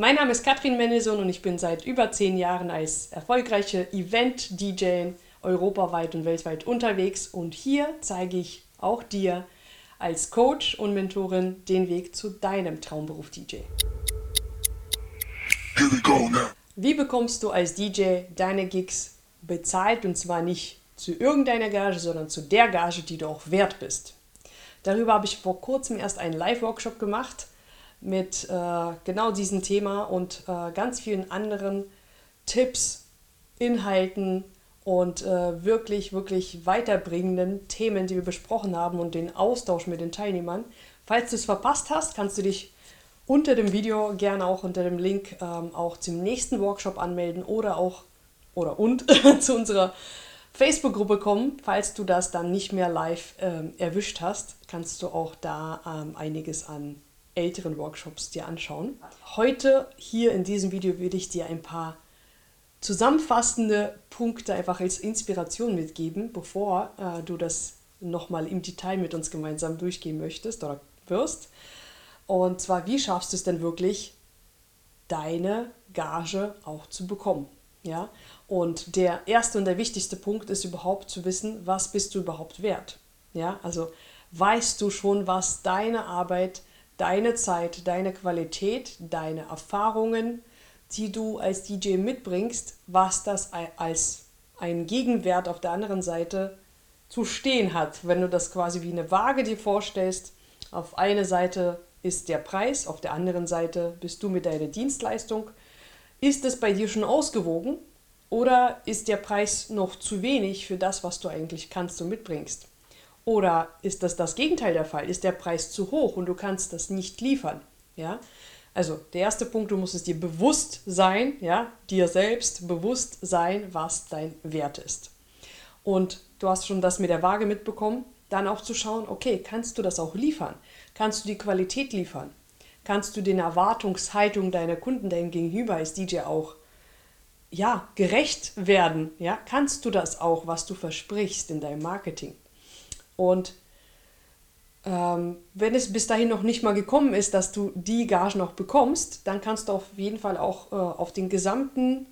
Mein Name ist Katrin Mendelssohn und ich bin seit über zehn Jahren als erfolgreiche Event-DJ europaweit und weltweit unterwegs und hier zeige ich auch dir als Coach und Mentorin den Weg zu deinem Traumberuf DJ. Wie bekommst du als DJ deine Gigs bezahlt und zwar nicht zu irgendeiner Gage, sondern zu der Gage, die du auch wert bist? Darüber habe ich vor kurzem erst einen Live-Workshop gemacht mit äh, genau diesem Thema und äh, ganz vielen anderen Tipps, Inhalten und äh, wirklich, wirklich weiterbringenden Themen, die wir besprochen haben und den Austausch mit den Teilnehmern. Falls du es verpasst hast, kannst du dich unter dem Video gerne auch unter dem Link ähm, auch zum nächsten Workshop anmelden oder auch oder und zu unserer Facebook-Gruppe kommen. Falls du das dann nicht mehr live ähm, erwischt hast, kannst du auch da ähm, einiges an älteren Workshops dir anschauen. Heute hier in diesem Video würde ich dir ein paar zusammenfassende Punkte einfach als Inspiration mitgeben, bevor äh, du das nochmal im Detail mit uns gemeinsam durchgehen möchtest oder wirst. Und zwar, wie schaffst du es denn wirklich, deine Gage auch zu bekommen? Ja? Und der erste und der wichtigste Punkt ist überhaupt zu wissen, was bist du überhaupt wert? Ja? Also weißt du schon, was deine Arbeit deine Zeit, deine Qualität, deine Erfahrungen, die du als DJ mitbringst, was das als ein Gegenwert auf der anderen Seite zu stehen hat. Wenn du das quasi wie eine Waage dir vorstellst, auf einer Seite ist der Preis, auf der anderen Seite bist du mit deiner Dienstleistung. Ist es bei dir schon ausgewogen oder ist der Preis noch zu wenig für das, was du eigentlich kannst und mitbringst? Oder ist das das Gegenteil der Fall? Ist der Preis zu hoch und du kannst das nicht liefern? Ja? Also der erste Punkt, du musst es dir bewusst sein, ja, dir selbst bewusst sein, was dein Wert ist. Und du hast schon das mit der Waage mitbekommen, dann auch zu schauen, okay, kannst du das auch liefern? Kannst du die Qualität liefern? Kannst du den Erwartungshaltungen deiner Kunden, deinem Gegenüber als DJ auch ja, gerecht werden? Ja? Kannst du das auch, was du versprichst in deinem Marketing? Und ähm, wenn es bis dahin noch nicht mal gekommen ist, dass du die Gage noch bekommst, dann kannst du auf jeden Fall auch äh, auf den gesamten,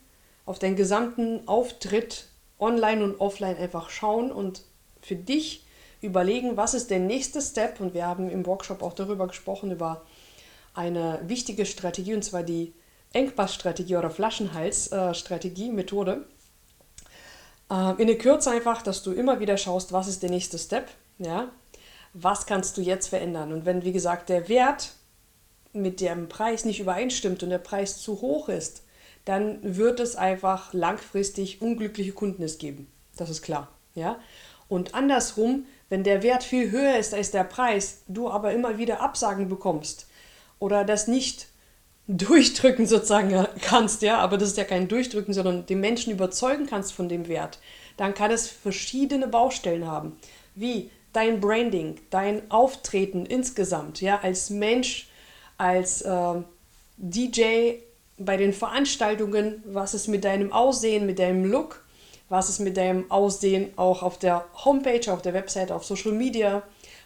auf deinen gesamten Auftritt online und offline einfach schauen und für dich überlegen, was ist der nächste Step. Und wir haben im Workshop auch darüber gesprochen, über eine wichtige Strategie, und zwar die Engpassstrategie oder Flaschenhalsstrategie, Methode. Äh, in der Kürze einfach, dass du immer wieder schaust, was ist der nächste Step, ja, was kannst du jetzt verändern. Und wenn, wie gesagt, der Wert mit dem Preis nicht übereinstimmt und der Preis zu hoch ist, dann wird es einfach langfristig unglückliche Kunden geben. Das ist klar. Ja? Und andersrum, wenn der Wert viel höher ist als der Preis, du aber immer wieder Absagen bekommst oder das nicht durchdrücken sozusagen kannst, ja, aber das ist ja kein Durchdrücken, sondern den Menschen überzeugen kannst von dem Wert, dann kann es verschiedene Baustellen haben, wie dein Branding, dein Auftreten insgesamt, ja, als Mensch, als äh, DJ bei den Veranstaltungen, was ist mit deinem Aussehen, mit deinem Look, was ist mit deinem Aussehen auch auf der Homepage, auf der Website, auf Social Media,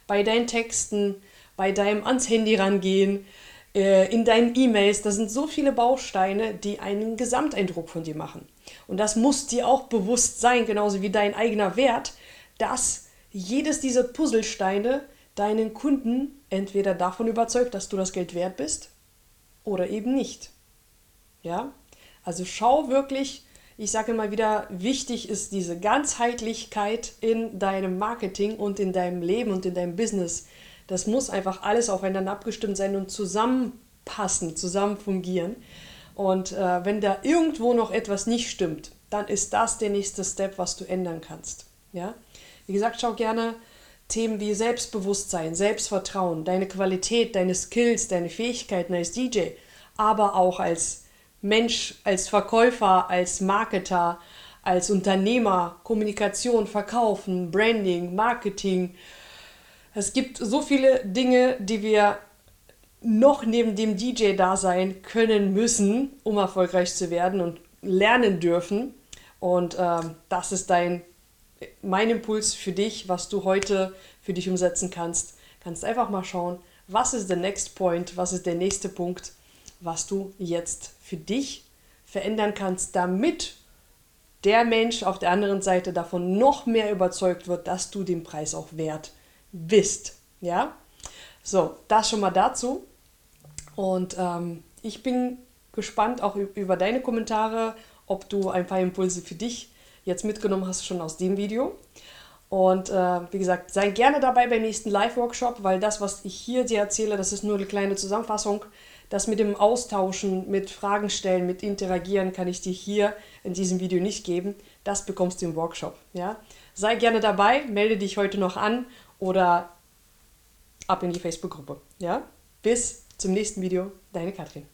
bei deinen Texten, bei deinem ans Handy rangehen, äh, in deinen E-Mails. Das sind so viele Bausteine, die einen Gesamteindruck von dir machen. Und das muss dir auch bewusst sein, genauso wie dein eigener Wert, dass jedes dieser Puzzlesteine deinen Kunden entweder davon überzeugt, dass du das Geld wert bist oder eben nicht. Ja? Also schau wirklich, ich sage immer wieder, wichtig ist diese Ganzheitlichkeit in deinem Marketing und in deinem Leben und in deinem Business. Das muss einfach alles aufeinander abgestimmt sein und zusammenpassen, zusammen fungieren. Und äh, wenn da irgendwo noch etwas nicht stimmt, dann ist das der nächste Step, was du ändern kannst. Ja? Wie gesagt, schau gerne Themen wie Selbstbewusstsein, Selbstvertrauen, deine Qualität, deine Skills, deine Fähigkeiten als DJ, aber auch als Mensch, als Verkäufer, als Marketer, als Unternehmer, Kommunikation, Verkaufen, Branding, Marketing, es gibt so viele Dinge, die wir noch neben dem DJ da sein können müssen, um erfolgreich zu werden und lernen dürfen. Und ähm, das ist dein, mein Impuls für dich, was du heute für dich umsetzen kannst. Kannst einfach mal schauen, was ist der Next Point, was ist der nächste Punkt was du jetzt für dich verändern kannst, damit der Mensch auf der anderen Seite davon noch mehr überzeugt wird, dass du den Preis auch wert bist. Ja? So, das schon mal dazu. Und ähm, ich bin gespannt auch über deine Kommentare, ob du ein paar Impulse für dich jetzt mitgenommen hast schon aus dem Video. Und äh, wie gesagt, sei gerne dabei beim nächsten Live-Workshop, weil das, was ich hier dir erzähle, das ist nur eine kleine Zusammenfassung. Das mit dem Austauschen, mit Fragen stellen, mit Interagieren kann ich dir hier in diesem Video nicht geben. Das bekommst du im Workshop. Ja? Sei gerne dabei, melde dich heute noch an oder ab in die Facebook-Gruppe. Ja? Bis zum nächsten Video, deine Katrin.